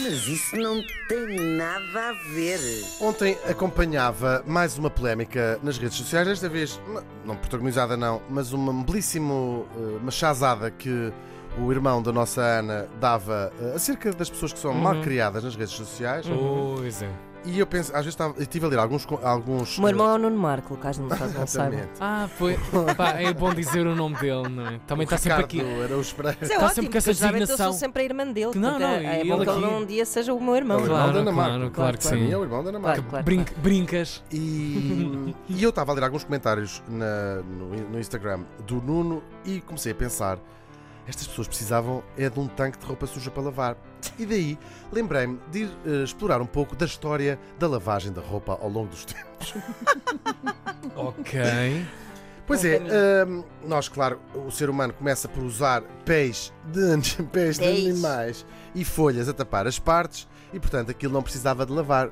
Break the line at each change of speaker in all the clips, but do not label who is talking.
Mas isso não tem nada a ver.
Ontem acompanhava mais uma polémica nas redes sociais, desta vez não protagonizada não, mas uma belíssimo eh, uma chazada que o irmão da nossa Ana dava eh, acerca das pessoas que são mal criadas nas redes sociais.
Pois é.
E eu penso, às vezes estava, eu estive a ler alguns alguns
O meu irmão é o Nuno Marco, caso não não saiba.
Ah, foi. Pá, é bom dizer o nome dele, não é? Também está sempre aqui.
Ricardo Araújo Pereira.
Mas é
Está
ótimo,
sempre com essa
geralmente eu sou
designação.
sempre a irmã dele.
Não,
portanto,
não,
é, é bom que ele
aqui-
um dia seja o meu irmão.
É o irmão
Claro,
da Ana
claro,
Marco.
claro que
Para mim
sim.
é o irmão da Ana Marco.
Claro, claro,
Brin-
claro.
brincas.
E, e eu estava a ler alguns comentários na- no, no Instagram do Nuno e comecei a pensar: estas pessoas precisavam é de um tanque de roupa suja para lavar. E daí lembrei-me de ir eh, explorar um pouco da história da lavagem da roupa ao longo dos tempos.
Ok.
Pois é, hum, nós, claro, o ser humano começa por usar pés de, pés de animais e folhas a tapar as partes e, portanto, aquilo não precisava de lavar.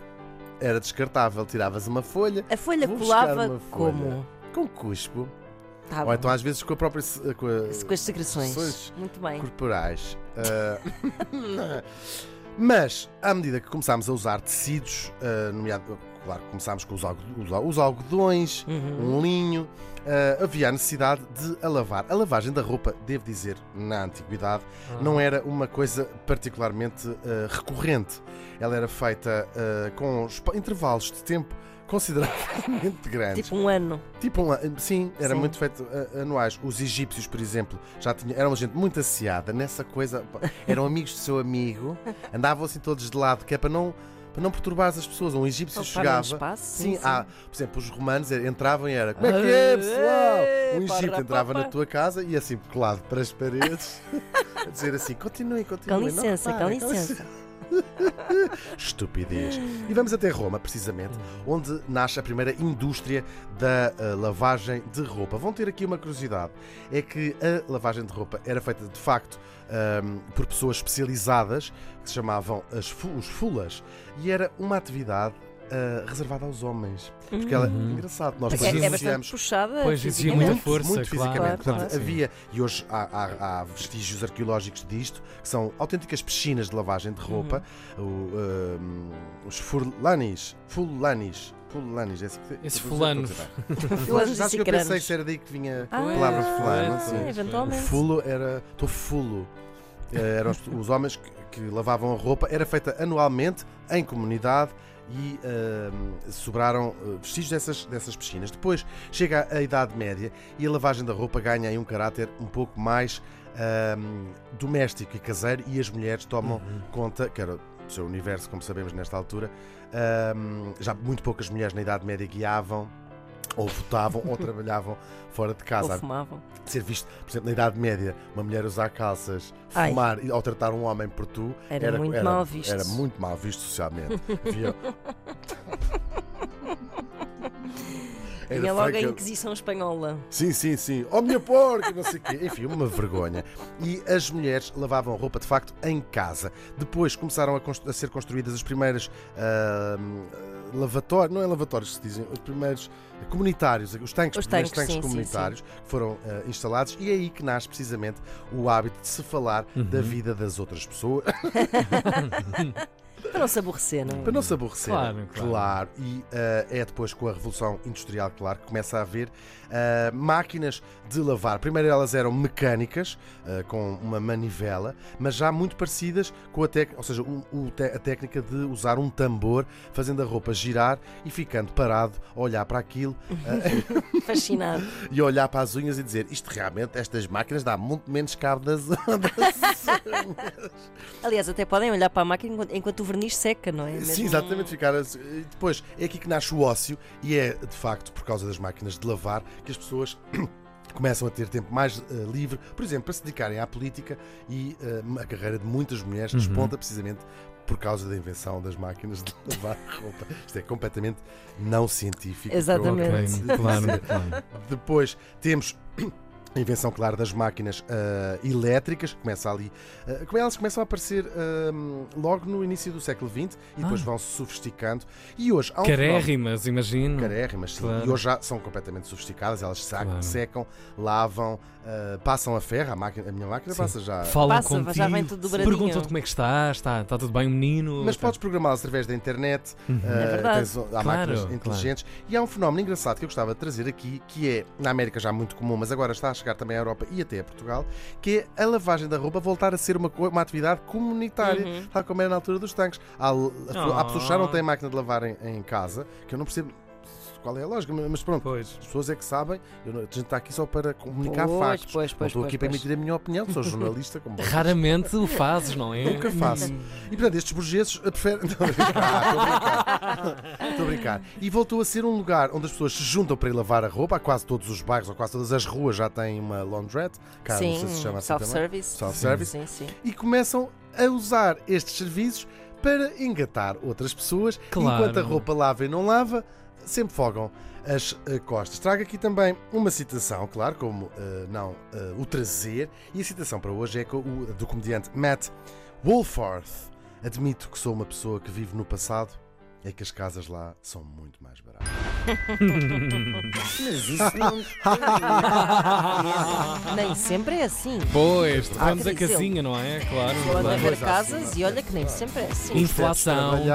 Era descartável. Tiravas uma folha
A folha colava
folha.
como?
com cuspo.
Tá
Ou então às vezes com a própria se- com a-
Com as secreções. Muito bem.
corporais. Ah, Mas, à medida que começámos a usar tecidos, ah, nomeado, claro, começámos com os, algo- os al- os algodões,
Uhum.
um linho, ah, havia a necessidade de a lavar. A lavagem da roupa, devo dizer, na antiguidade, não era uma coisa particularmente recorrente. Ela era feita com intervalos de tempo consideravelmente grandes.
Tipo um ano.
Tipo, um, an- sim, era
Sim.
muito feito uh, anuais. Os egípcios, por exemplo, já tinham, eram uma gente muito asseada nessa coisa. Eram amigos do seu amigo, andavam assim todos de lado, que é para não, para não perturbar as pessoas. Um egípcio
Ocupar um
chegava.
espaço,
sim,
sim, sim.
há, por exemplo, os romanos entravam e era como é que é, pessoal? Um egípcio entrava na tua casa e assim, colado para as paredes, a dizer assim: continuem,
Com
continuem. não
licença, com
reparem,
licença.
Estupidez. E vamos até Roma, precisamente, onde nasce a primeira indústria da ah, lavagem de roupa. Vão ter aqui uma curiosidade: é que a lavagem de roupa era feita de facto ahm, por pessoas especializadas que se chamavam as os fulas e era uma atividade ah, reservada aos homens. Porque ela,
Uhum.
engraçado, nós
É, é bastante puxada.
Pois, exigia muita
fisicamente.
força,
muito
claro.
fisicamente.
Claro,
Portanto,
claro.
Havia, e hoje há, há- há vestígios arqueológicos disto, que são autênticas piscinas de lavagem de roupa,
Uhum.
o, um, os furlanis, fulanis, fulanis, é assim que
Esses
eu
fulanos.
acho que eu pensei que era daí que vinha
Ah,
a palavra fulano. sim.
pois.
O
eventualmente.
fulo era. Estou fulo. Eh, Eram os, os homens que, que lavavam a roupa, era feita anualmente em comunidade e ahm, sobraram eh, vestígios dessas, dessas piscinas. Depois chega a Idade Média e a lavagem da roupa ganha aí um caráter um pouco mais ahm, doméstico e caseiro e as mulheres tomam conta, que era o seu universo, como sabemos nesta altura. ahm, já muito poucas mulheres na Idade Média guiavam. Ou votavam ou trabalhavam fora de
Ou
casa
fumavam.
ser visto, por exemplo, na Idade Média, uma mulher usar calças,
Ai.
fumar ou tratar um homem por tu
Era muito mal visto.
Era muito mal visto socialmente. Havia- Era
Tinha logo a Inquisição Espanhola.
Sim, sim, sim. Oh, minha porca, não sei o quê. Enfim, uma vergonha. E as mulheres lavavam roupa, de facto, em casa. Depois começaram a, constru- a ser construídas as primeiras ahm, lavatórios, não é lavatórios que se dizem, os primeiros comunitários, os tanques,
Os tanques,
tanques
sim, sim,
comunitários que foram ah, instalados e é aí que nasce precisamente o hábito de se falar da vida das outras pessoas
não se aborrecer, não é?
para não se aborrecer.
Claro, claro.
E ah, é depois com a Revolução Industrial, claro, que começa a haver ah, máquinas de lavar. Primeiro elas eram mecânicas, ah, com uma manivela, mas já muito parecidas com a técnica, ou seja, o- o te- a técnica de usar um tambor, fazendo a roupa girar e ficando parado a olhar para aquilo
Fascinado.
e olhar para as unhas e dizer isto realmente, estas máquinas dá muito menos cabo das, das
Aliás, até podem olhar para a máquina enquanto, enquanto o verniz seca, não é? Mesmo-
Sim, exatamente, ficar Depois, é aqui que nasce o ócio e é, de facto, por causa das máquinas de lavar que as pessoas começam a ter tempo mais eh, livre, por exemplo, para se dedicarem à política e eh, a carreira de muitas mulheres
Uhum.
desponta precisamente por causa da invenção das máquinas de lavar roupa. Isto é completamente não científico.
Exatamente.
Claro, claro.
Depois temos a invenção, claro, das máquinas ah, elétricas, começa ali. como elas começam a aparecer ah, logo no início do século XX e depois
Ah.
vão se sofisticando. E hoje há um fenómeno-
Carérrimas, imagino.
Carérrimas, sim.
Claro.
E hoje já são completamente sofisticadas, elas sac-
Claro.
secam, lavam, ah, passam a ferro, a, máquina, a minha máquina
Sim.
passa já.
Falam
Passa,
contigo.
já vem tudo.
Perguntam-te como é que estás, está, está tudo bem, o menino.
Mas
Está-
podes programá-las através da internet,
Uhum.
É verdade.
tens- há
Claro,
máquinas
claro.
inteligentes. E há um fenómeno engraçado que eu gostava de trazer aqui, que é, na América já muito comum, mas agora está a chegar também à Europa e até a Portugal, que é a lavagem da roupa voltar a ser uma, uma atividade comunitária,
Uhum.
tal como era na altura dos tanques. Há, há
Oh.
pessoas que já não têm máquina de lavar em, em casa, que eu não percebo qual é a lógica, mas pronto.
Pois.
As pessoas é que sabem, eu não- a gente está aqui só para comunicar
Pois,
factos.
pois,
não
pois,
estou
pois,
aqui para
pois.
emitir a minha opinião, sou jornalista como vocês.
Raramente o fazes, não é?
Nunca faço. E portanto, estes burgueses preferem. Estou a brincar, estou a brincar. Estou a brincar. E voltou a ser um lugar onde as pessoas se juntam para ir lavar a roupa. Há quase todos os bairros, ou quase todas as ruas já têm uma laundrette. Não sei se chama assim também.
self-service.
Self-service.
Sim, sim.
E começam a usar estes serviços para engatar outras pessoas.
Claro.
Enquanto a roupa lava e não lava, sempre fogam as eh, costas. Trago aqui também uma citação, claro, como eh, não eh, o trazer. E a citação para hoje é do comediante Matt Woolforth. Admito que sou uma pessoa que vive no passado. É que as casas lá são muito mais baratas.
Mas isso não.
Nem sempre é assim.
Pois, vamos a casinha, não é? Claro.
A
claro.
ver casas
sim,
e olha que nem sempre é assim.
Inflação,
assim,